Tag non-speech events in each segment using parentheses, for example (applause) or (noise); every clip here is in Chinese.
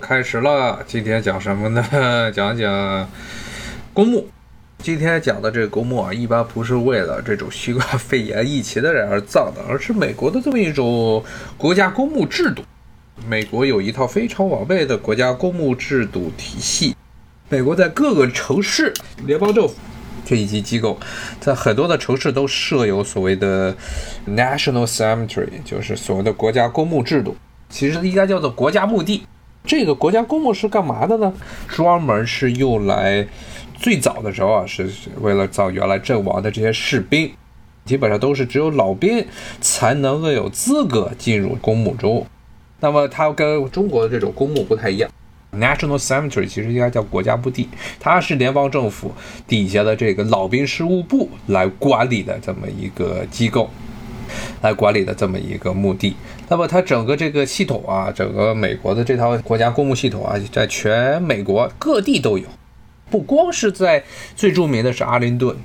开始了，今天讲什么呢？(laughs) 讲讲公墓。今天讲的这个公墓啊，一般不是为了这种新冠肺炎疫情的人而造的，而是美国的这么一种国家公墓制度。美国有一套非常完备的国家公墓制度体系。美国在各个城市、联邦政府这一级机构，在很多的城市都设有所谓的 National Cemetery，就是所谓的国家公墓制度。其实应该叫做国家墓地。这个国家公墓是干嘛的呢？专门是用来，最早的时候啊，是为了造原来阵亡的这些士兵，基本上都是只有老兵才能够有资格进入公墓中。那么它跟中国的这种公墓不太一样，National Cemetery 其实应该叫国家墓地，它是联邦政府底下的这个老兵事务部来管理的这么一个机构。来管理的这么一个墓地，那么它整个这个系统啊，整个美国的这套国家公墓系统啊，在全美国各地都有，不光是在最著名的是阿灵顿，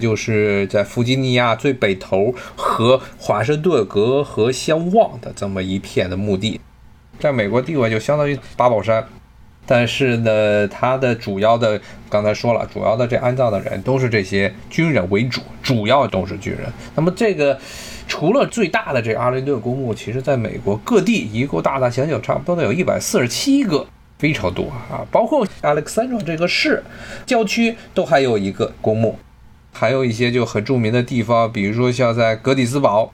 就是在弗吉尼亚最北头和华盛顿隔河相望的这么一片的墓地，在美国地位就相当于八宝山。但是呢，它的主要的刚才说了，主要的这安葬的人都是这些军人为主，主要都是军人。那么这个除了最大的这阿灵顿公墓，其实在美国各地一共大大小小差不多得有一百四十七个，非常多啊。包括 Alexandra 这个市郊区都还有一个公墓，还有一些就很著名的地方，比如说像在格底斯堡，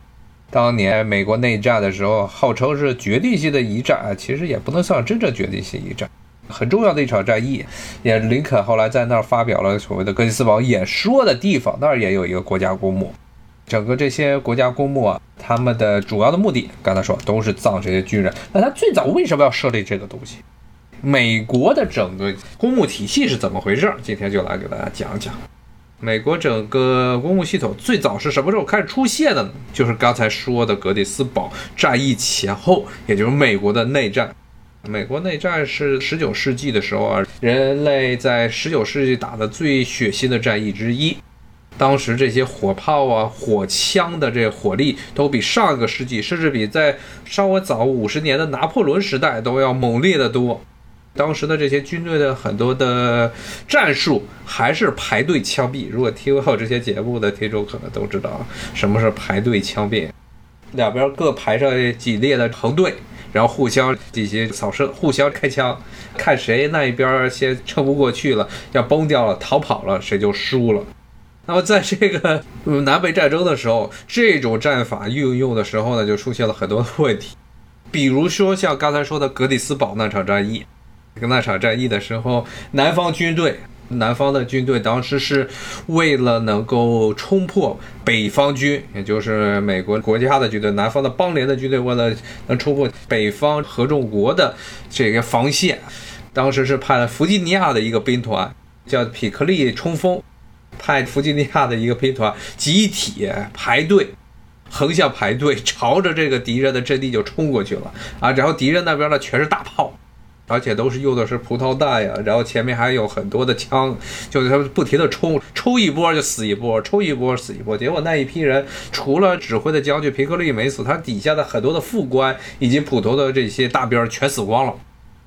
当年美国内战的时候，号称是决定性的一战，其实也不能算真正决定性一战。很重要的一场战役，也林肯后来在那儿发表了所谓的格里斯堡演说的地方，那儿也有一个国家公墓。整个这些国家公墓啊，他们的主要的目的，刚才说都是葬这些军人。那他最早为什么要设立这个东西？美国的整个公墓体系是怎么回事？今天就来给大家讲讲。美国整个公墓系统最早是什么时候开始出现的呢？就是刚才说的格里斯堡战役前后，也就是美国的内战。美国内战是十九世纪的时候啊，人类在十九世纪打的最血腥的战役之一。当时这些火炮啊、火枪的这火力都比上个世纪，甚至比在稍微早五十年的拿破仑时代都要猛烈的多。当时的这些军队的很多的战术还是排队枪毙。如果听过这些节目的听众可能都知道什么是排队枪毙，两边各排上几列的横队。然后互相进行扫射，互相开枪，看谁那一边先撑不过去了，要崩掉了，逃跑了，谁就输了。那么在这个 (laughs) 南北战争的时候，这种战法运用的时候呢，就出现了很多的问题，(laughs) 比如说像刚才说的格里斯堡那场战役，那场战役的时候，南方军队。南方的军队当时是为了能够冲破北方军，也就是美国国家的军队，南方的邦联的军队为了能冲破北方合众国的这个防线，当时是派了弗吉尼亚的一个兵团，叫匹克利冲锋，派弗吉尼亚的一个兵团集体排队，横向排队，朝着这个敌人的阵地就冲过去了啊！然后敌人那边呢全是大炮。而且都是用的是葡萄弹呀，然后前面还有很多的枪，就是他们不停的冲，冲一波就死一波，冲一波死一波。结果那一批人除了指挥的将军皮克利没死，他底下的很多的副官以及普通的这些大兵全死光了。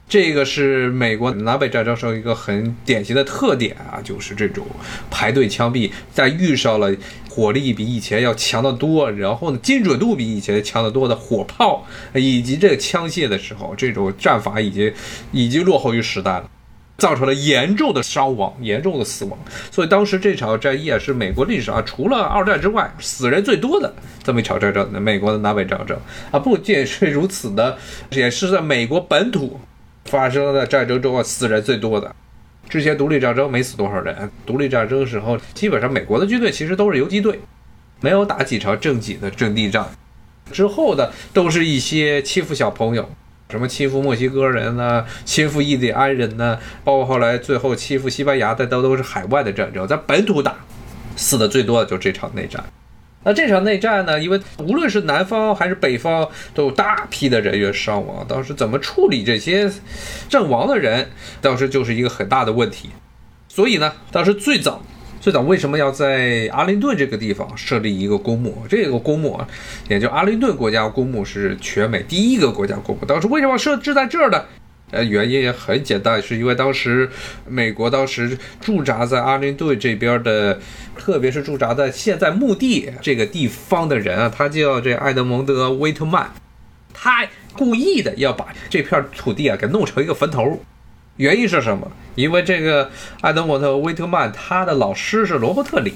这个是美国南北战争时候一个很典型的特点啊，就是这种排队枪毙，在遇上了火力比以前要强得多，然后呢精准度比以前强得多的火炮以及这个枪械的时候，这种战法已经已经落后于时代了，造成了严重的伤亡、严重的死亡。所以当时这场战役啊，是美国历史上除了二战之外死人最多的这么一场战争，美国的南北战争啊，不仅是如此的，也是在美国本土。发生在战争中啊，死人最多的。之前独立战争没死多少人，独立战争时候基本上美国的军队其实都是游击队，没有打几场正经的阵地战。之后的都是一些欺负小朋友，什么欺负墨西哥人呢，欺负印第安人呢，包括后来最后欺负西班牙的都都是海外的战争，在本土打，死的最多的就是这场内战。那这场内战呢？因为无论是南方还是北方，都有大批的人员伤亡。当时怎么处理这些阵亡的人，当时就是一个很大的问题。所以呢，当时最早最早为什么要在阿灵顿这个地方设立一个公墓？这个公墓啊，也就阿灵顿国家公墓是全美第一个国家公墓。当时为什么设置在这儿呢？呃，原因也很简单，是因为当时美国当时驻扎在阿灵顿这边的，特别是驻扎在现在墓地这个地方的人啊，他叫这埃德蒙德·威特曼，他故意的要把这片土地啊给弄成一个坟头。原因是什么？因为这个埃德蒙德·威特曼他的老师是罗伯特里，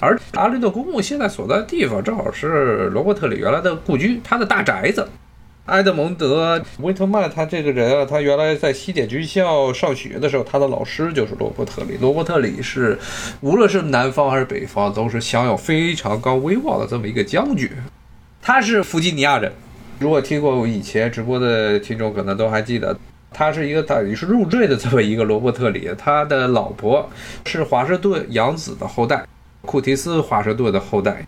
而阿灵顿公墓现在所在的地方正好是罗伯特里原来的故居，他的大宅子。埃德蒙德·威特曼，他这个人啊，他原来在西点军校上学的时候，他的老师就是罗伯特里。罗伯特里是，无论是南方还是北方，都是享有非常高威望的这么一个将军。他是弗吉尼亚人，如果听过我以前直播的听众可能都还记得，他是一个等于是入赘的这么一个罗伯特里。他的老婆是华盛顿养子的后代，库提斯华盛顿的后代。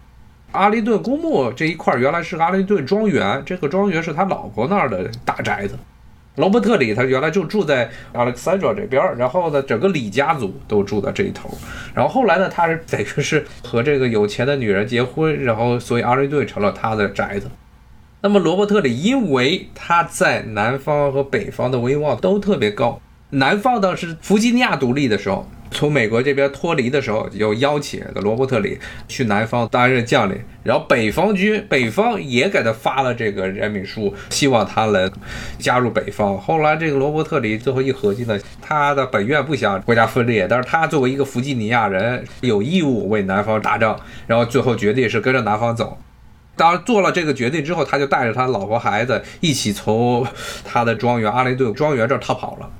阿灵顿公墓这一块原来是阿灵顿庄园，这个庄园是他老婆那儿的大宅子。罗伯特里他原来就住在 Alexandra 这边，然后呢，整个李家族都住在这一头。然后后来呢，他是等于是和这个有钱的女人结婚，然后所以阿灵顿成了他的宅子。那么罗伯特里因为他在南方和北方的威望都特别高，南方当时弗吉尼亚独立的时候。从美国这边脱离的时候，就邀请的罗伯特里去南方担任将领，然后北方军北方也给他发了这个任命书，希望他能加入北方。后来这个罗伯特里最后一合计呢，他的本愿不想国家分裂，但是他作为一个弗吉尼亚人，有义务为南方打仗，然后最后决定是跟着南方走。当做了这个决定之后，他就带着他老婆孩子一起从他的庄园阿雷顿庄园这儿逃跑了。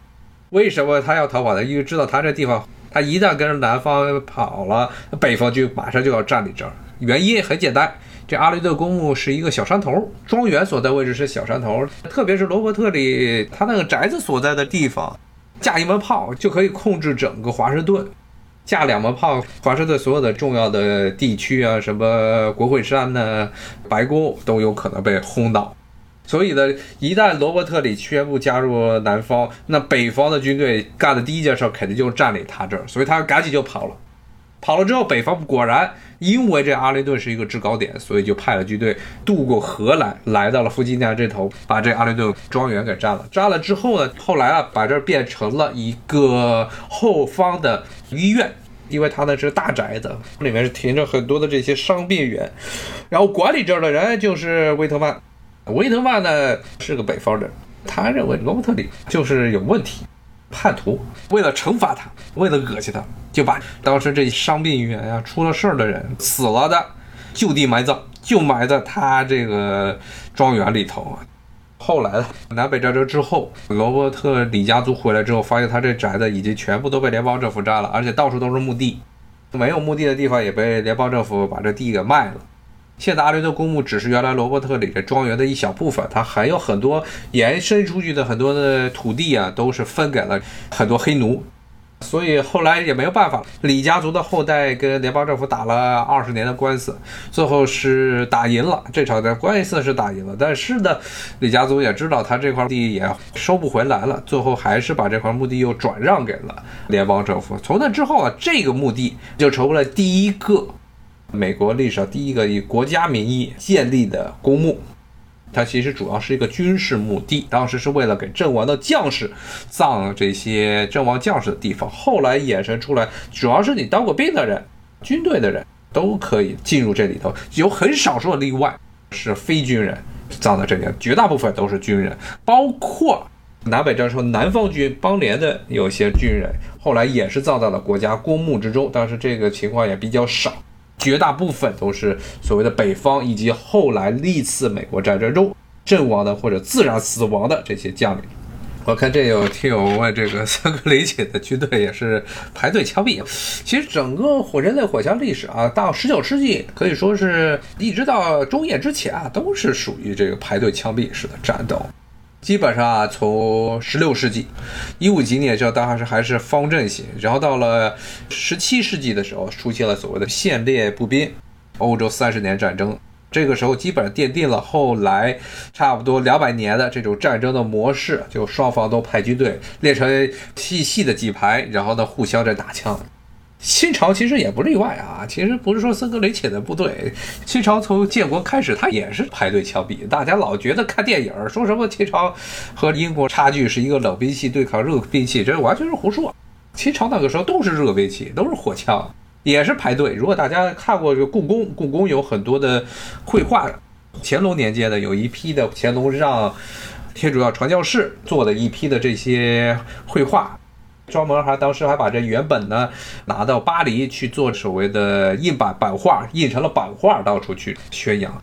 为什么他要逃跑呢？因为知道他这地方。他一旦跟南方跑了，北方就马上就要占领这儿。原因很简单，这阿雷顿公墓是一个小山头，庄园所在位置是小山头，特别是罗伯特里他那个宅子所在的地方，架一门炮就可以控制整个华盛顿，架两门炮，华盛顿所有的重要的地区啊，什么国会山呢、白宫都有可能被轰倒。所以呢，一旦罗伯特里宣布加入南方，那北方的军队干的第一件事肯定就是占领他这儿，所以他赶紧就跑了。跑了之后，北方果然因为这阿灵顿是一个制高点，所以就派了军队渡过河来，来到了弗吉尼亚这头，把这阿灵顿庄园给占了。占了之后呢，后来啊，把这儿变成了一个后方的医院，因为他那是大宅子，里面是停着很多的这些伤病员，然后管理这儿的人就是威特曼。维特曼呢是个北方人，他认为罗伯特里就是有问题，叛徒。为了惩罚他，为了恶心他，就把当时这伤病员呀出了事儿的人死了的就地埋葬，就埋在他这个庄园里头啊。后来南北战争之后，罗伯特里家族回来之后，发现他这宅子已经全部都被联邦政府占了，而且到处都是墓地，没有墓地的地方也被联邦政府把这地给卖了。现在阿雷顿公墓只是原来罗伯特里的庄园的一小部分，它还有很多延伸出去的很多的土地啊，都是分给了很多黑奴，所以后来也没有办法，李家族的后代跟联邦政府打了二十年的官司，最后是打赢了，这场的官司是打赢了，但是呢，李家族也知道他这块地也收不回来了，最后还是把这块墓地又转让给了联邦政府。从那之后啊，这个墓地就成为了第一个。美国历史上第一个以国家名义建立的公墓，它其实主要是一个军事墓地，当时是为了给阵亡的将士葬这些阵亡将士的地方。后来衍生出来，主要是你当过兵的人、军队的人都可以进入这里头，有很少数的例外是非军人葬在这里，绝大部分都是军人，包括南北战争南方军邦联的有些军人，后来也是葬在了国家公墓之中，但是这个情况也比较少。绝大部分都是所谓的北方，以及后来历次美国战争中阵亡的或者自然死亡的这些将领。我看这有听友问，这个三个雷姐的军队也是排队枪毙。其实整个火人类火枪历史啊，到十九世纪可以说是一直到中叶之前啊，都是属于这个排队枪毙式的战斗。基本上啊，从十六世纪一五几年，这当时还是方阵型，然后到了十七世纪的时候，出现了所谓的线列步兵，欧洲三十年战争，这个时候基本上奠定了后来差不多两百年的这种战争的模式，就双方都派军队列成细细的几排，然后呢互相在打枪。清朝其实也不例外啊，其实不是说森格雷钦的部队，清朝从建国开始，他也是排队枪毙。大家老觉得看电影说什么清朝和英国差距是一个冷兵器对抗热兵器，这完全是胡说。清朝那个时候都是热兵器，都是火枪，也是排队。如果大家看过这个故宫，故宫有很多的绘画，乾隆年间的有一批的乾隆让天主教传教士做的一批的这些绘画。专门还当时还把这原本呢拿到巴黎去做所谓的印版版画，印成了版画到处去宣扬，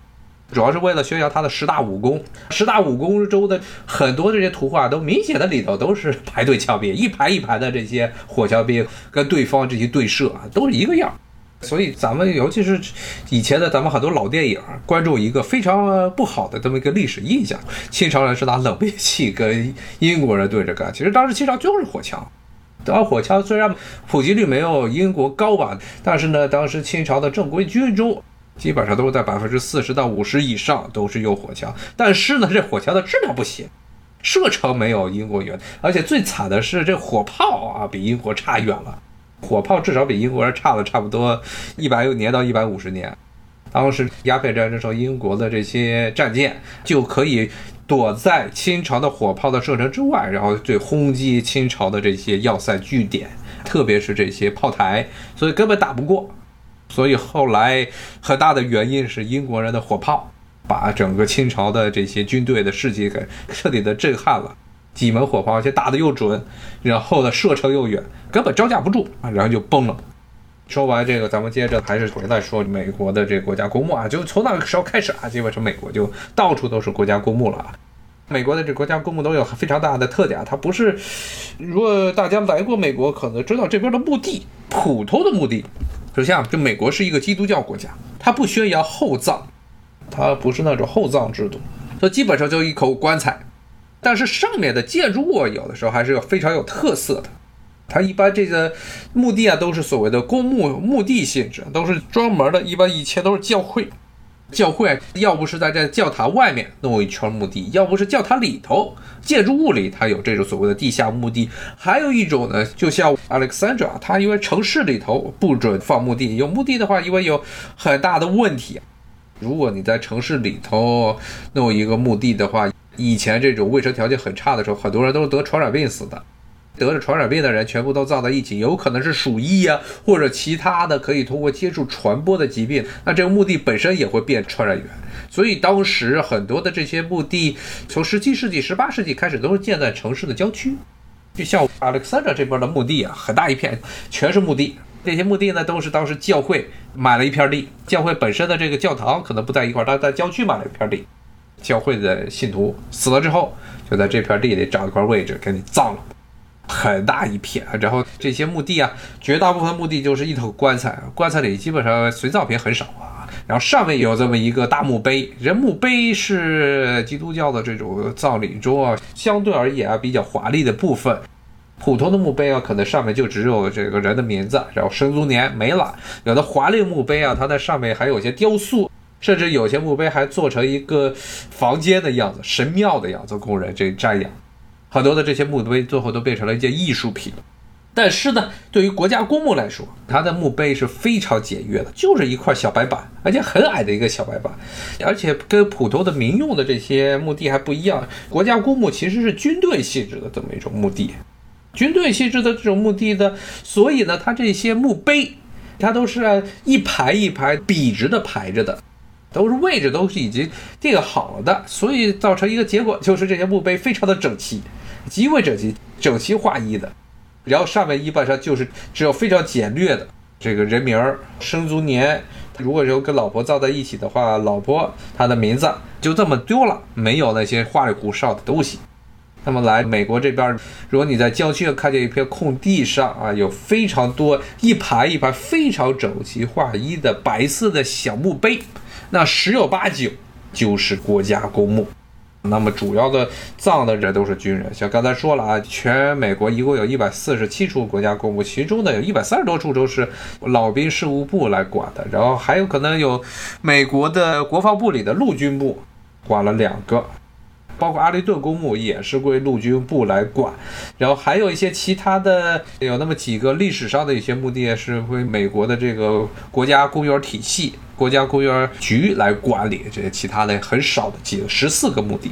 主要是为了宣扬他的十大武功。十大武功中的很多这些图画都明显的里头都是排队枪毙，一排一排的这些火枪兵跟对方这些对射啊，都是一个样。所以咱们尤其是以前的咱们很多老电影，关注一个非常不好的这么一个历史印象：清朝人是拿冷兵器跟英国人对着干，其实当时清朝就是火枪。当火枪虽然普及率没有英国高吧，但是呢，当时清朝的正规军中基本上都是在百分之四十到五十以上都是用火枪。但是呢，这火枪的质量不行，射程没有英国远，而且最惨的是这火炮啊，比英国差远了。火炮至少比英国人差了差不多一百年到一百五十年。当时鸦片战争时候，英国的这些战舰就可以。躲在清朝的火炮的射程之外，然后对轰击清朝的这些要塞据点，特别是这些炮台，所以根本打不过。所以后来很大的原因是英国人的火炮把整个清朝的这些军队的士气给彻底的震撼了。几门火炮，而且打的又准，然后呢射程又远，根本招架不住啊，然后就崩了。说完这个，咱们接着还是回来说美国的这个国家公墓啊，就从那个时候开始啊，基本上美国就到处都是国家公墓了啊。美国的这国家公墓都有非常大的特点，它不是，如果大家来过美国，可能知道这边的墓地，普通的墓地，就像这美国是一个基督教国家，它不宣扬厚葬，它不是那种厚葬制度，所以基本上就一口棺材，但是上面的建筑物有的时候还是有非常有特色的。它一般这个墓地啊，都是所谓的公墓墓地性质，都是专门的。一般以前都是教会，教会要不是在这教堂外面弄一圈墓地，要不是教堂里头建筑物里它有这种所谓的地下墓地。还有一种呢，就像 Alexandra，它因为城市里头不准放墓地，有墓地的话，因为有很大的问题。如果你在城市里头弄一个墓地的话，以前这种卫生条件很差的时候，很多人都是得传染病死的。得了传染病的人全部都葬在一起，有可能是鼠疫呀，或者其他的可以通过接触传播的疾病。那这个墓地本身也会变传染源，所以当时很多的这些墓地，从十七世纪、十八世纪开始都是建在城市的郊区。就像 Alexandra 这边的墓地啊，很大一片，全是墓地。这些墓地呢，都是当时教会买了一片地，教会本身的这个教堂可能不在一块，但在郊区买了一片地。教会的信徒死了之后，就在这片地里找一块位置给你葬了。很大一片，然后这些墓地啊，绝大部分墓地就是一头棺材，棺材里基本上随葬品很少啊。然后上面有这么一个大墓碑，人墓碑是基督教的这种葬礼中啊，相对而言啊比较华丽的部分。普通的墓碑啊，可能上面就只有这个人的名字，然后生卒年没了。有的华丽墓碑啊，它在上面还有些雕塑，甚至有些墓碑还做成一个房间的样子，神庙的样子，供人这瞻仰。很多的这些墓碑最后都变成了一件艺术品，但是呢，对于国家公墓来说，它的墓碑是非常简约的，就是一块小白板，而且很矮的一个小白板，而且跟普通的民用的这些墓地还不一样。国家公墓其实是军队性质的这么一种墓地，军队性质的这种墓地呢，所以呢，它这些墓碑，它都是一排一排笔直的排着的。都是位置都是已经定好了的，所以造成一个结果就是这些墓碑非常的整齐，极为整齐，整齐划一的。然后上面一般上就是只有非常简略的这个人名、生卒年。如果说跟老婆葬在一起的话，老婆她的名字就这么丢了，没有那些花里胡哨的东西。那么来美国这边，如果你在郊区看见一片空地上啊，有非常多一排一排非常整齐划一的白色的小墓碑。那十有八九就是国家公墓，那么主要的葬的人都是军人。像刚才说了啊，全美国一共有一百四十七处国家公墓，其中呢有一百三十多处都是老兵事务部来管的，然后还有可能有美国的国防部里的陆军部管了两个，包括阿雷顿公墓也是归陆军部来管，然后还有一些其他的，有那么几个历史上的一些墓地是归美国的这个国家公园体系、国家公园局来管理，这些其他的很少的几十四个墓地，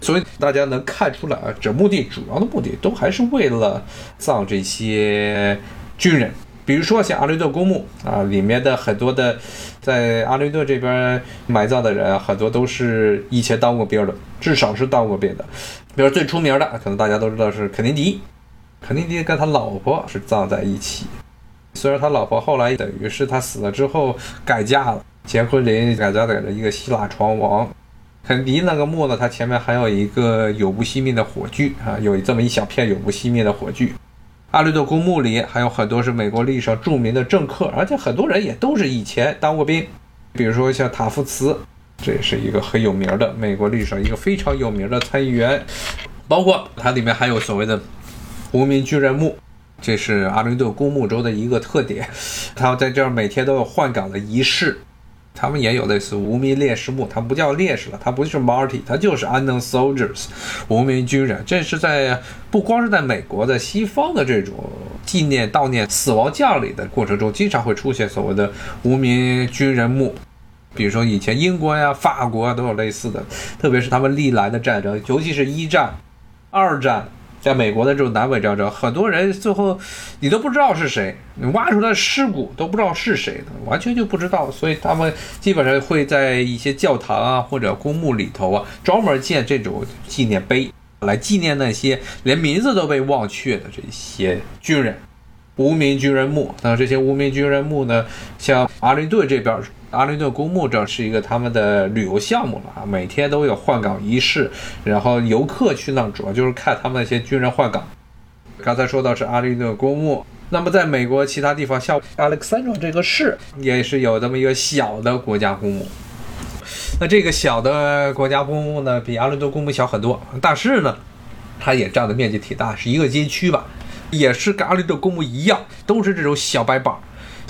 所以大家能看出来啊，这墓地主要的目的都还是为了葬这些军人。比如说像阿雷顿公墓啊，里面的很多的在阿雷顿这边埋葬的人，很多都是以前当过兵的，至少是当过兵的。比如最出名的，可能大家都知道是肯尼迪，肯尼迪跟他老婆是葬在一起。虽然他老婆后来等于是他死了之后改嫁了，结婚人改嫁给了一个希腊船王。肯迪那个墓呢，它前面还有一个永不熄灭的火炬啊，有这么一小片永不熄灭的火炬。阿雷顿公墓里还有很多是美国历史上著名的政客，而且很多人也都是以前当过兵。比如说像塔夫茨，这也是一个很有名的美国历史上一个非常有名的参议员。包括它里面还有所谓的无名军人墓，这是阿雷顿公墓州的一个特点。(laughs) 他们在这儿每天都有换岗的仪式。他们也有类似无名烈士墓，它不叫烈士了，它不是 Marty，它就是 unknown soldiers，无名军人。这是在不光是在美国，在西方的这种纪念悼念死亡将领的过程中，经常会出现所谓的无名军人墓。比如说以前英国呀、法国啊都有类似的，特别是他们历来的战争，尤其是一战、二战。在美国的这种南北战争，很多人最后你都不知道是谁，你挖出来尸骨都不知道是谁的，完全就不知道。所以他们基本上会在一些教堂啊或者公墓里头啊，专门建这种纪念碑，来纪念那些连名字都被忘却的这些军人。无名军人墓，那这些无名军人墓呢，像阿灵顿这边。阿灵顿公墓这是一个他们的旅游项目了啊，每天都有换岗仪式，然后游客去那主要就是看他们那些军人换岗。刚才说到是阿灵顿公墓，那么在美国其他地方，像 alexandra 这个市也是有这么一个小的国家公墓。那这个小的国家公墓呢，比阿灵顿公墓小很多，但是呢，它也占的面积挺大，是一个街区吧，也是跟阿灵顿公墓一样，都是这种小白板。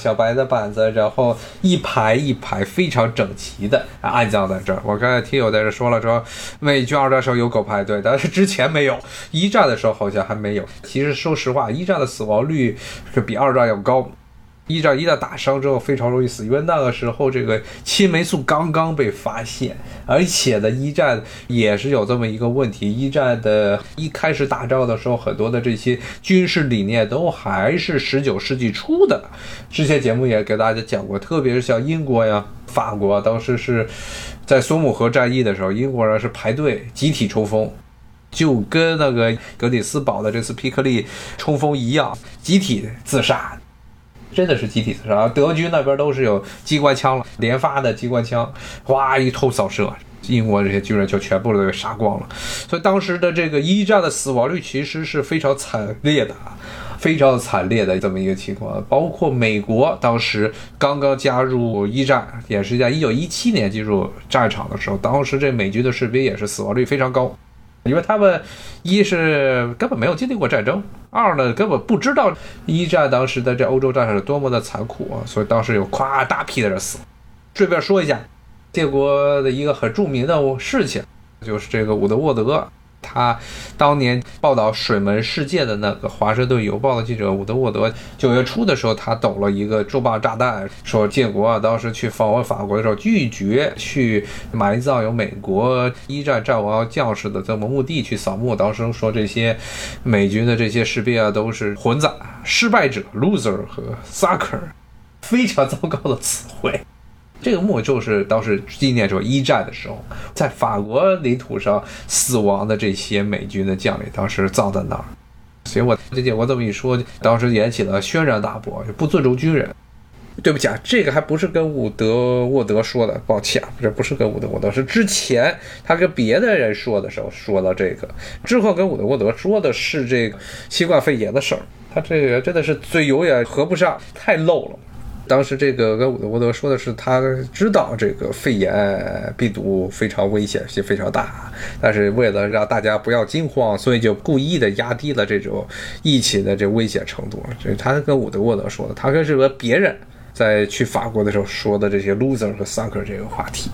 小白的板子，然后一排一排非常整齐的安葬在这儿。我刚才听友在这说了，说美军二战时候有狗排队，但是之前没有，一战的时候好像还没有。其实说实话，一战的死亡率是比二战要高。一战一旦打伤之后非常容易死，因为那个时候这个青霉素刚刚被发现，而且呢，一战也是有这么一个问题。一战的一开始打仗的时候，很多的这些军事理念都还是十九世纪初的。之前节目也给大家讲过，特别是像英国呀、法国，当时是在索姆河战役的时候，英国人是排队集体冲锋，就跟那个格里斯堡的这次皮克利冲锋一样，集体自杀。真的是集体自杀，德军那边都是有机关枪了，连发的机关枪，哗一通扫射，英国这些军人就全部都给杀光了。所以当时的这个一战的死亡率其实是非常惨烈的，非常惨烈的这么一个情况。包括美国当时刚刚加入一战，也是在一九一七年进入战场的时候，当时这美军的士兵也是死亡率非常高。因为他们一是根本没有经历过战争，二呢根本不知道一战当时的这欧洲战场是多么的残酷啊，所以当时有夸大批的人死。顺便说一下，建国的一个很著名的事情，就是这个伍德沃德。他当年报道水门事件的那个《华盛顿邮报》的记者伍德沃德，九月初的时候，他抖了一个重磅炸弹，说建国啊，当时去访问法国的时候，拒绝去埋葬有美国一战战亡将士的这么墓地去扫墓。当时说这些美军的这些士兵啊，都是混杂失败者 （loser） 和 sucker，非常糟糕的词汇。这个墓就是当时纪念着一战的时候，在法国领土上死亡的这些美军的将领，当时葬在那儿。所以我这我这么一说，当时引起了轩然大波，就不尊重军人。对不起啊，这个还不是跟伍德沃德说的，抱歉，这不是跟伍德沃德，是之前他跟别的人说的时候说到这个，之后跟伍德沃德说的是这个新冠肺炎的事儿。他这个真的是嘴永远合不上，太漏了。当时这个跟伍德沃德说的是，他知道这个肺炎病毒非常危险性非常大，但是为了让大家不要惊慌，所以就故意的压低了这种疫情的这危险程度。这是他跟伍德沃德说的，他跟这个别人在去法国的时候说的这些 loser 和 sucker 这个话题。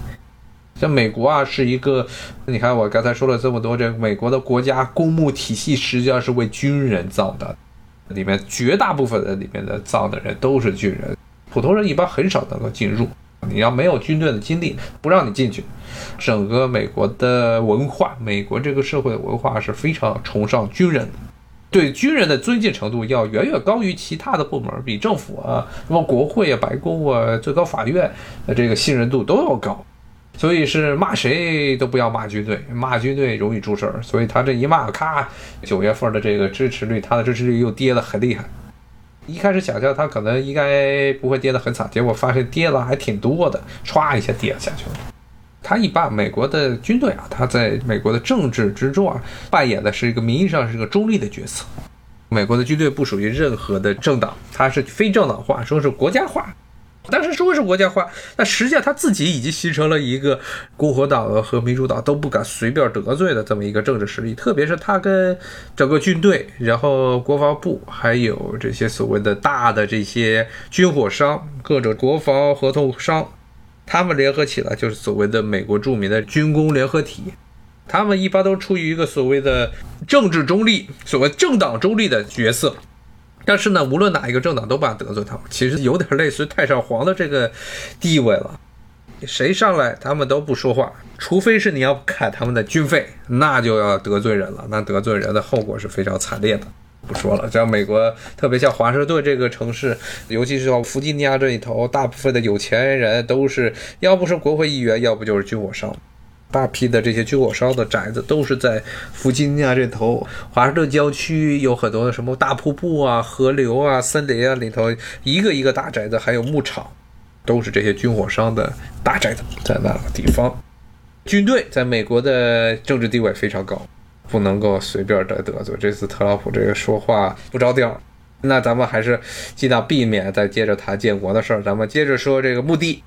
像美国啊，是一个，你看我刚才说了这么多，这美国的国家公墓体系实际上是为军人造的，里面绝大部分的里面的造的人都是军人，普通人一般很少能够进入。你要没有军队的经历，不让你进去。整个美国的文化，美国这个社会的文化是非常崇尚军人，对军人的尊敬程度要远远高于其他的部门，比政府啊、什么国会啊、白宫啊、最高法院的这个信任度都要高。所以是骂谁都不要骂军队，骂军队容易出事儿。所以他这一骂，咔，九月份的这个支持率，他的支持率又跌得很厉害。一开始想象它可能应该不会跌得很惨，结果发现跌了还挺多的，歘一下跌下去了。他一般美国的军队啊，它在美国的政治之中啊，扮演的是一个名义上是个中立的角色。美国的军队不属于任何的政党，它是非政党化，说是国家化。但是说是国家化，那实际上他自己已经形成了一个共和党和民主党都不敢随便得罪的这么一个政治实力。特别是他跟整个军队，然后国防部，还有这些所谓的大的这些军火商、各种国防合同商，他们联合起来就是所谓的美国著名的军工联合体。他们一般都处于一个所谓的政治中立、所谓政党中立的角色。但是呢，无论哪一个政党都不敢得罪他们，其实有点类似于太上皇的这个地位了。谁上来他们都不说话，除非是你要砍他们的军费，那就要得罪人了。那得罪人的后果是非常惨烈的。不说了，像美国，特别像华盛顿这个城市，尤其是到弗吉尼亚这一头，大部分的有钱人都是要不是国会议员，要不就是军火商。大批的这些军火商的宅子都是在弗吉尼亚这头，华盛顿郊区有很多的什么大瀑布啊、河流啊、森林啊里头，一个一个大宅子，还有牧场，都是这些军火商的大宅子，在那个地方。军队在美国的政治地位非常高，不能够随便的得罪。这次特朗普这个说话不着调，那咱们还是尽量避免再接着谈建国的事儿，咱们接着说这个墓地。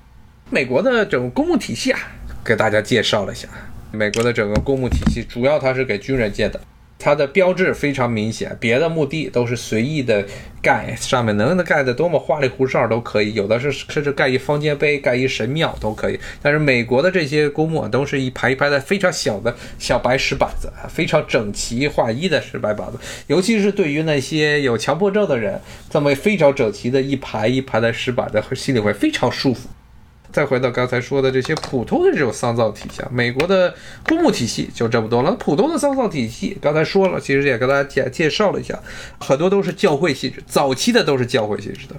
美国的整个公墓体系啊。给大家介绍了一下，美国的整个公墓体系，主要它是给军人建的，它的标志非常明显，别的墓地都是随意的盖，上面能盖的多么花里胡哨都可以，有的是甚至盖一方尖碑、盖一神庙都可以。但是美国的这些公墓都是一排一排的非常小的小白石板子，非常整齐划一的石白板子，尤其是对于那些有强迫症的人，这么非常整齐的一排一排的石板子，心里会非常舒服。再回到刚才说的这些普通的这种丧葬体系，美国的公墓体系就这么多了。普通的丧葬体系，刚才说了，其实也跟大家介介绍了一下，很多都是教会性质，早期的都是教会性质的。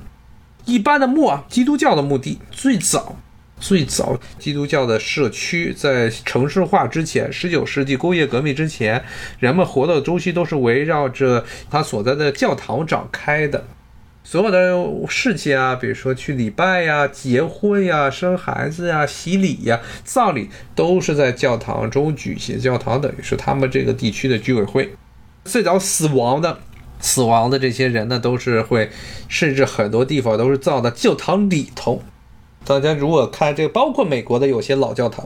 一般的墓啊，基督教的墓地最早最早，基督教的社区在城市化之前，十九世纪工业革命之前，人们活动的周期都是围绕着他所在的教堂展开的。所有的事情啊，比如说去礼拜呀、结婚呀、生孩子呀、洗礼呀、葬礼，都是在教堂中举行。教堂等于是他们这个地区的居委会。最早死亡的、死亡的这些人呢，都是会，甚至很多地方都是葬在教堂里头。大家如果看这个，包括美国的有些老教堂，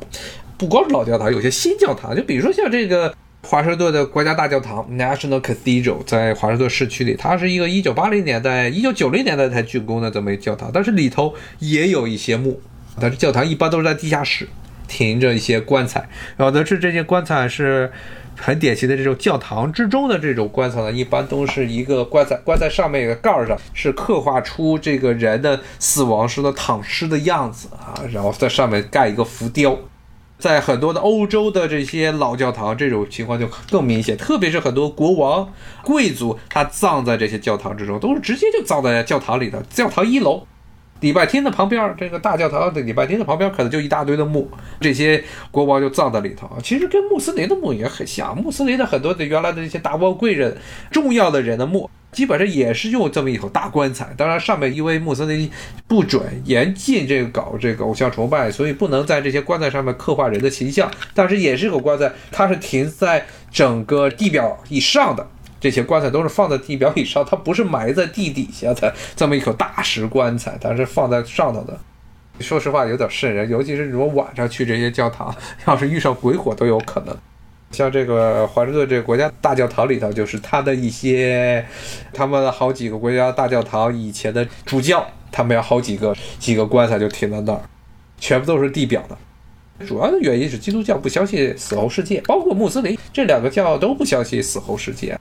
不光是老教堂，有些新教堂，就比如说像这个。华盛顿的国家大教堂 （National Cathedral） 在华盛顿市区里，它是一个1980年代、1990年代才竣工的这么一个教堂，但是里头也有一些墓。但是教堂一般都是在地下室，停着一些棺材。有的是这些棺材是很典型的这种教堂之中的这种棺材呢，一般都是一个棺材，棺材上面有个盖儿上是刻画出这个人的死亡时的躺尸的样子啊，然后在上面盖一个浮雕。在很多的欧洲的这些老教堂，这种情况就更明显。特别是很多国王、贵族，他葬在这些教堂之中，都是直接就葬在教堂里的。教堂一楼，礼拜天的旁边，这个大教堂的礼拜天的旁边，可能就一大堆的墓，这些国王就葬在里头。其实跟穆斯林的墓也很像，穆斯林的很多的原来的那些达官贵人、重要的人的墓。基本上也是用这么一口大棺材，当然上面因为穆斯林不准严禁这个搞这个偶像崇拜，所以不能在这些棺材上面刻画人的形象。但是也是一口棺材，它是停在整个地表以上的，这些棺材都是放在地表以上，它不是埋在地底下的 (laughs) 这么一口大石棺材，它是放在上头的。说实话有点瘆人，尤其是如果晚上去这些教堂，(laughs) 要是遇上鬼火都有可能。像这个华盛顿这个国家大教堂里头，就是他的一些，他们好几个国家大教堂以前的主教，他们有好几个几个棺材就停在那儿，全部都是地表的。主要的原因是基督教不相信死后世界，包括穆斯林这两个教都不相信死后世界。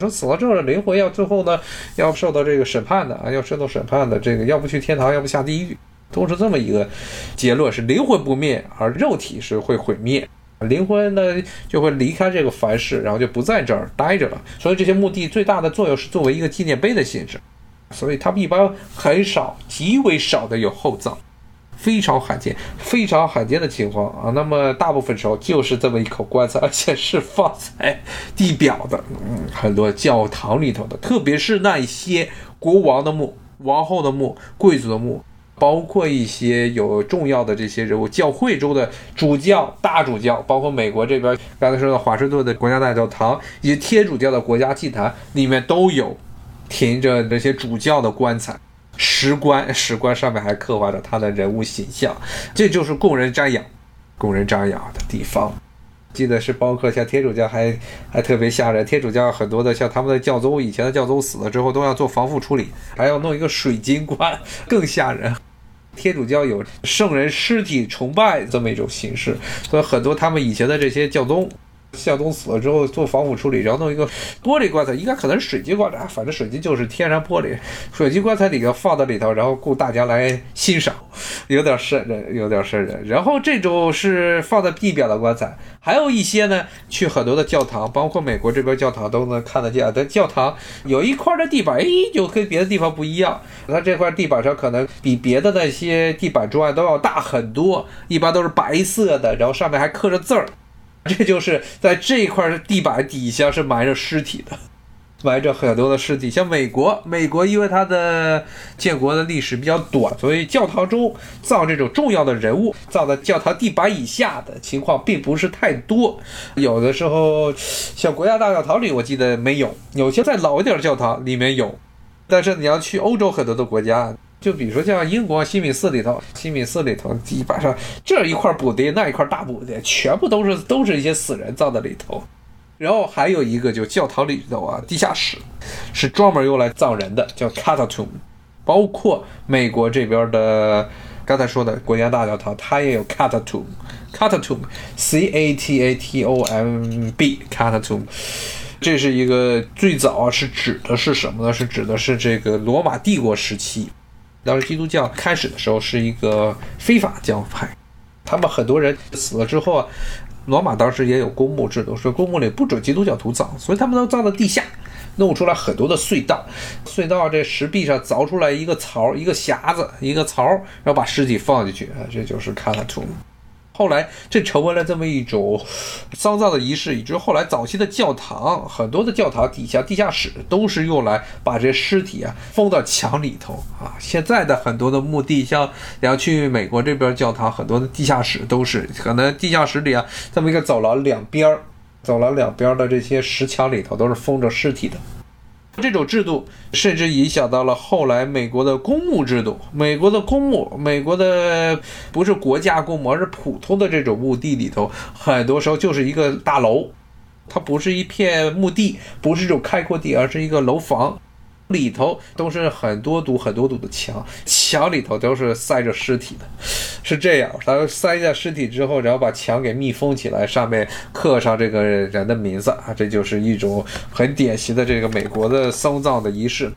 说死了之后灵魂要最后呢要受到这个审判的啊，要受到审判的，这个要不去天堂，要不下地狱，都是这么一个结论：是灵魂不灭，而肉体是会毁灭。灵魂呢就会离开这个凡世，然后就不在这儿待着了。所以这些墓地最大的作用是作为一个纪念碑的性质，所以他们一般很少、极为少的有厚葬。非常罕见，非常罕见的情况啊！那么大部分时候就是这么一口棺材，而且是放在地表的。嗯，很多教堂里头的，特别是那一些国王的墓、王后的墓、贵族的墓，包括一些有重要的这些人物，教会中的主教、大主教，包括美国这边刚才说的华盛顿的国家大教堂以及天主教的国家祭坛里面都有停着这些主教的棺材。石棺，(laughs) 石棺上面还刻画着他的人物形象，这就是供人瞻仰、供人瞻仰的地方。记得是包括像天主教还还特别吓人，天主教很多的像他们的教宗，以前的教宗死了之后都要做防腐处理，还要弄一个水晶棺，(laughs) 更吓人。天主教有圣人尸体崇拜这么一种形式，所以很多他们以前的这些教宗。向东死了之后做防腐处理，然后弄一个 (laughs) 玻璃棺材，应该可能是水晶棺材，反正水晶就是天然玻璃。水晶棺材里头放在里头，然后供大家来欣赏，有点瘆人，有点瘆人。然后这种是放在地表的棺材，还有一些呢，去很多的教堂，包括美国这边教堂都能看得见。在教堂有一块的地板，哎，就跟别的地方不一样。它这块地板上可能比别的那些地板砖都要大很多，一般都是白色的，然后上面还刻着字儿。这就是在这块地板底下是埋着尸体的，埋着很多的尸体。像美国，美国因为它的建国的历史比较短，所以教堂中葬这种重要的人物，葬在教堂地板以下的情况并不是太多。有的时候，像国家大教堂里，我记得没有；有些再老一点的教堂里面有。但是你要去欧洲很多的国家。就比如说像英国西敏寺里头，西敏寺里头基本上这一块补丁，那一块大补丁，全部都是都是一些死人葬在里头。然后还有一个就教堂里头啊，地下室是专门用来葬人的，叫 catatomb。包括美国这边的刚才说的国家大教堂，它也有 catatomb，catatomb，c a t a t o m b，catatomb。这是一个最早是指的是什么呢？是指的是这个罗马帝国时期。当时基督教开始的时候是一个非法教派，他们很多人死了之后啊，罗马当时也有公墓制度，说公墓里不准基督教徒葬，所以他们都葬在地下，弄出来很多的隧道，隧道这石壁上凿出来一个槽，一个匣子，一个槽，然后把尸体放进去啊，这就是卡拉图姆。后来，这成为了这么一种丧葬的仪式，以致后来早期的教堂，很多的教堂底下地下室都是用来把这尸体啊封到墙里头啊。现在的很多的墓地，像你要去美国这边教堂，很多的地下室都是可能地下室里啊，这么一个走廊两边儿，走廊两边的这些石墙里头都是封着尸体的。这种制度甚至影响到了后来美国的公墓制度。美国的公墓，美国的不是国家公墓，而是普通的这种墓地里头，很多时候就是一个大楼，它不是一片墓地，不是这种开阔地，而是一个楼房。里头都是很多堵、很多堵的墙，墙里头都是塞着尸体的，是这样。他塞下尸体之后，然后把墙给密封起来，上面刻上这个人的名字啊，这就是一种很典型的这个美国的丧葬的仪式。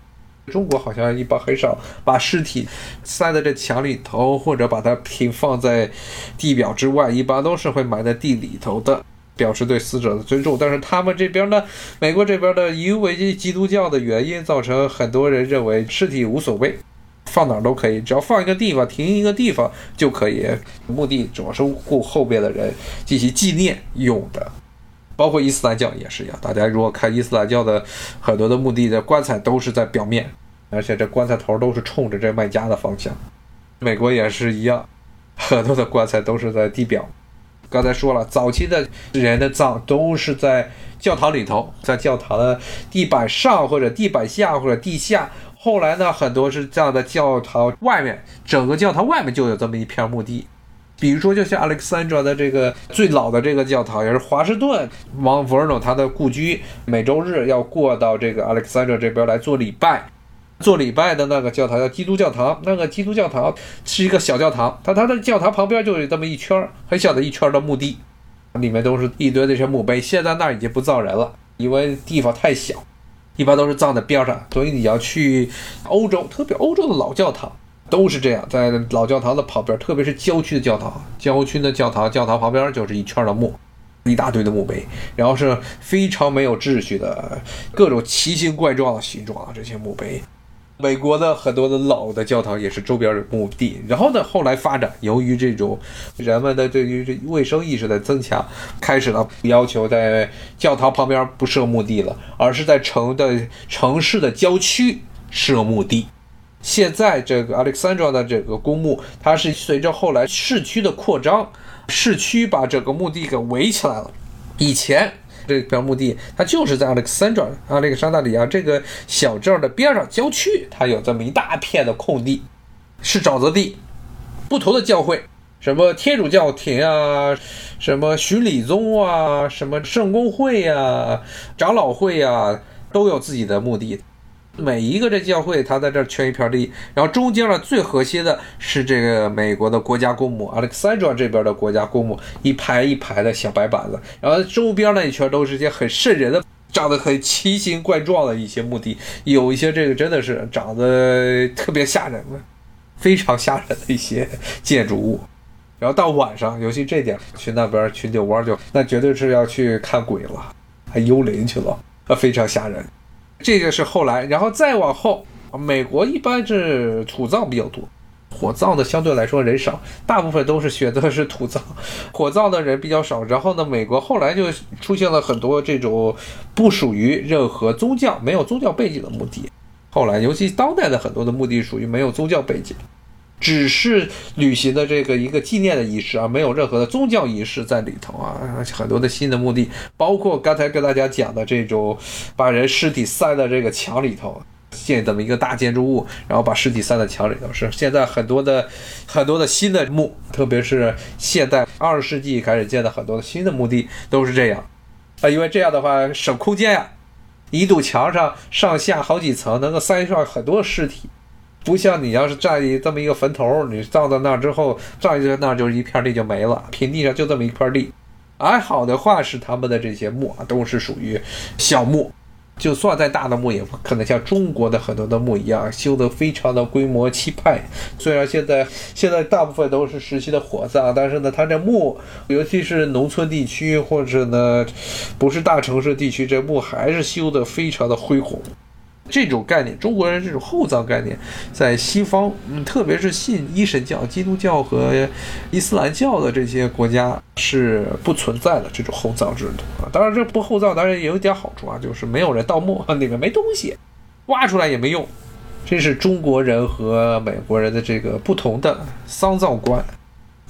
中国好像一般很少把尸体塞在这墙里头，或者把它平放在地表之外，一般都是会埋在地里头的。表示对死者的尊重，但是他们这边呢，美国这边的因为基督教的原因，造成很多人认为尸体无所谓，放哪儿都可以，只要放一个地方，停一个地方就可以。目的主要是顾后边的人进行纪念用的，包括伊斯兰教也是一样。大家如果看伊斯兰教的很多的墓地的棺材都是在表面，而且这棺材头都是冲着这卖家的方向。美国也是一样，很多的棺材都是在地表。刚才说了，早期的人的葬都是在教堂里头，在教堂的地板上或者地板下或者地下。后来呢，很多是葬在教堂外面，整个教堂外面就有这么一片墓地。比如说，就像 Alexandra 的这个最老的这个教堂，也是华盛顿王 Verno 他的故居，每周日要过到这个 Alexandra 这边来做礼拜。做礼拜的那个教堂叫基督教堂，那个基督教堂是一个小教堂，它它的教堂旁边就有这么一圈很小的一圈的墓地，里面都是一堆这些墓碑。现在那儿已经不葬人了，因为地方太小，一般都是葬在边上。所以你要去欧洲，特别欧洲的老教堂都是这样，在老教堂的旁边，特别是郊区的教堂，郊区的教堂，教堂旁边就是一圈的墓，一大堆的墓碑，然后是非常没有秩序的，各种奇形怪状的形状啊这些墓碑。美国的很多的老的教堂也是周边的墓地，然后呢，后来发展，由于这种人们的对于这卫生意识的增强，开始了要求在教堂旁边不设墓地了，而是在城的城市的郊区设墓地。现在这个 Alexandra 的这个公墓，它是随着后来市区的扩张，市区把这个墓地给围起来了。以前。这片墓地，它就是在阿历克森转阿历克山，大里亚这个小镇的边上郊区，它有这么一大片的空地，是沼泽地。不同的教会，什么天主教廷啊，什么巡礼宗啊，什么圣公会呀、长老会呀，都有自己的墓地。每一个这教会，他在这圈一片地，然后中间呢最核心的是这个美国的国家公墓，Alexandra 这边的国家公墓，一排一排的小白板子，然后周边那一圈都是些很瘆人的，长得很奇形怪状的一些墓地，有一些这个真的是长得特别吓人的，非常吓人的一些建筑物。然后到晚上，尤其这点去那边去遛弯就，那绝对是要去看鬼了，还幽灵去了，那非常吓人。这个是后来，然后再往后，美国一般是土葬比较多，火葬的相对来说人少，大部分都是选择是土葬，火葬的人比较少。然后呢，美国后来就出现了很多这种不属于任何宗教、没有宗教背景的墓地。后来，尤其当代的很多的墓地属于没有宗教背景。只是履行的这个一个纪念的仪式啊，没有任何的宗教仪式在里头啊。很多的新的墓地，包括刚才跟大家讲的这种，把人尸体塞在这个墙里头，建这么一个大建筑物，然后把尸体塞在墙里头，是现在很多的很多的新的墓，特别是现代二十世纪开始建的很多的新的墓地都是这样啊，因为这样的话省空间呀，一堵墙上上下好几层，能够塞上很多尸体。不像你要是占一这么一个坟头，你葬到那儿之后，葬在那儿就是一片地就没了，平地上就这么一块地。还好的话是他们的这些墓啊，都是属于小墓，就算再大的墓也不可能像中国的很多的墓一样修得非常的规模气派。虽然现在现在大部分都是实习的火葬，但是呢，它这墓，尤其是农村地区或者呢不是大城市地区，这墓还是修得非常的恢宏。这种概念，中国人这种厚葬概念，在西方，嗯，特别是信一神教、基督教和伊斯兰教的这些国家是不存在的这种厚葬制度啊。当然，这不厚葬当然也有一点好处啊，就是没有人盗墓，里面没东西，挖出来也没用。这是中国人和美国人的这个不同的丧葬观。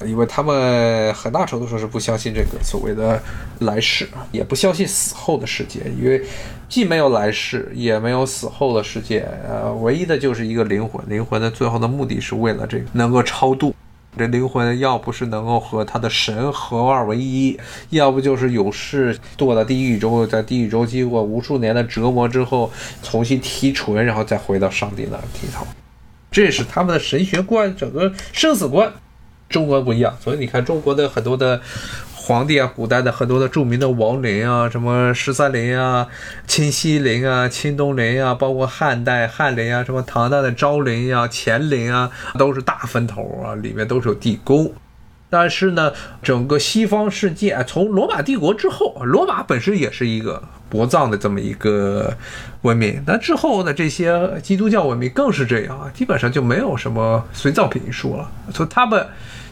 因为他们很大程度上是不相信这个所谓的来世，也不相信死后的世界，因为既没有来世，也没有死后的世界，呃，唯一的就是一个灵魂，灵魂的最后的目的是为了这个能够超度，这灵魂要不是能够和他的神合二为一，要不就是有事堕到地狱中，在地狱中经过无数年的折磨之后，重新提纯，然后再回到上帝那地头，这是他们的神学观，整个生死观。中国不一样，所以你看中国的很多的皇帝啊，古代的很多的著名的王陵啊，什么十三陵啊、清西陵啊、清东陵啊，包括汉代翰林啊，什么唐代的昭陵啊、乾陵啊，都是大坟头啊，里面都是有地宫。但是呢，整个西方世界从罗马帝国之后，罗马本身也是一个国葬的这么一个文明。那之后呢，这些基督教文明更是这样啊，基本上就没有什么随葬品一说了。从他们。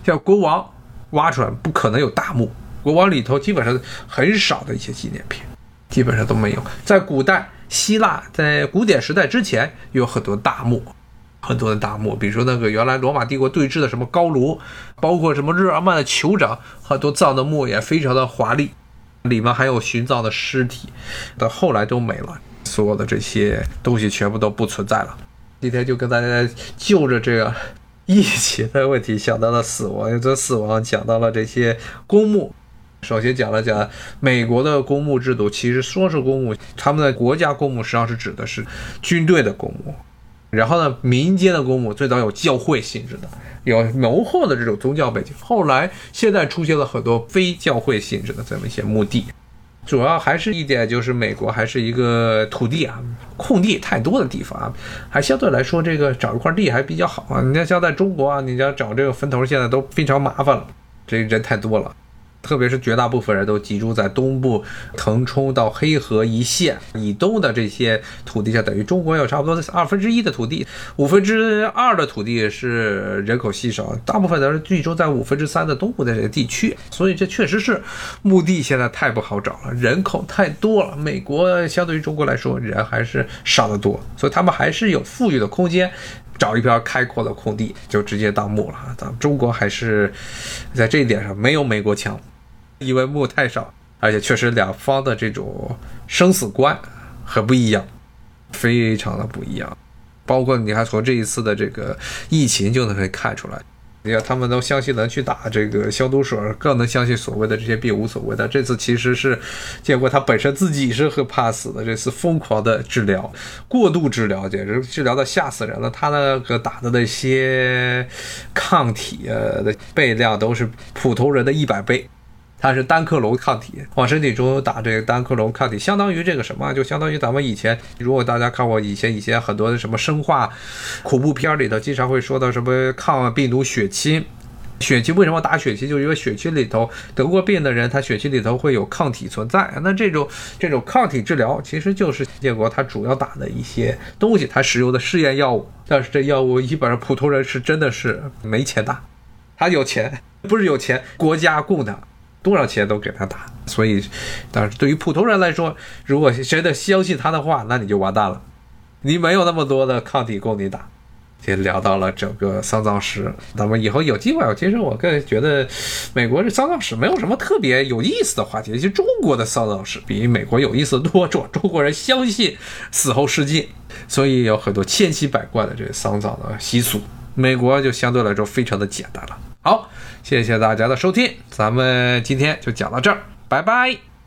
叫国王挖出来不可能有大墓，国王里头基本上很少的一些纪念品，基本上都没有。在古代希腊，在古典时代之前有很多大墓，很多的大墓，比如说那个原来罗马帝国对峙的什么高卢，包括什么日耳曼的酋长，很多葬的墓也非常的华丽，里面还有殉葬的尸体，到后来都没了，所有的这些东西全部都不存在了。今天就跟大家就着这个。疫情的问题想到了死亡，这死亡讲到了这些公墓。首先讲了讲美国的公墓制度，其实说是公墓，他们的国家公墓实际上是指的是军队的公墓。然后呢，民间的公墓最早有教会性质的，有浓厚的这种宗教背景。后来现在出现了很多非教会性质的这么一些墓地，主要还是一点就是美国还是一个土地啊，空地太多的地方啊，还相对来说这个找一块地还比较好啊。你看像在中国啊，你要找这个坟头现在都非常麻烦了，这人太多了。特别是绝大部分人都集中在东部腾冲到黑河一线以东的这些土地上，等于中国有差不多二分之一的土地，五分之二的土地是人口稀少，大部分都是集中在五分之三的东部的这个地区。所以这确实是墓地现在太不好找了，人口太多了。美国相对于中国来说，人还是少得多，所以他们还是有富裕的空间。找一片开阔的空地就直接盗墓了咱们中国还是在这一点上没有美国强，因为墓太少，而且确实两方的这种生死观很不一样，非常的不一样。包括你看从这一次的这个疫情就能可以看出来。你看，他们都相信能去打这个消毒水，更能相信所谓的这些病无所谓的。这次其实是，结果他本身自己是很怕死的。这次疯狂的治疗，过度治疗，简直治疗的吓死人了。他那个打的那些抗体呃的倍量都是普通人的一百倍。它是单克隆抗体，往身体中打这个单克隆抗体，相当于这个什么？就相当于咱们以前，如果大家看过以前以前很多的什么生化恐怖片里头，经常会说到什么抗病毒血清。(laughs) 血清为什么打血清？就是因为血清里头得过病的人，他血清里头会有抗体存在。那这种这种抗体治疗，其实就是建国他主要打的一些东西，他使用的试验药物。但是这药物基本上普通人是真的是没钱打，他有钱不是有钱，国家供的。多少钱都给他打，所以，但是对于普通人来说，如果真的相信他的话，那你就完蛋了，你没有那么多的抗体供你打。先聊到了整个丧葬史，咱们以后有机会，其实我更觉得美国这丧葬史没有什么特别有意思的话题，其实中国的丧葬史比美国有意思多。中中国人相信死后世界，所以有很多千奇百怪的这个丧葬的习俗，美国就相对来说非常的简单了。好。谢谢大家的收听，咱们今天就讲到这儿，拜拜。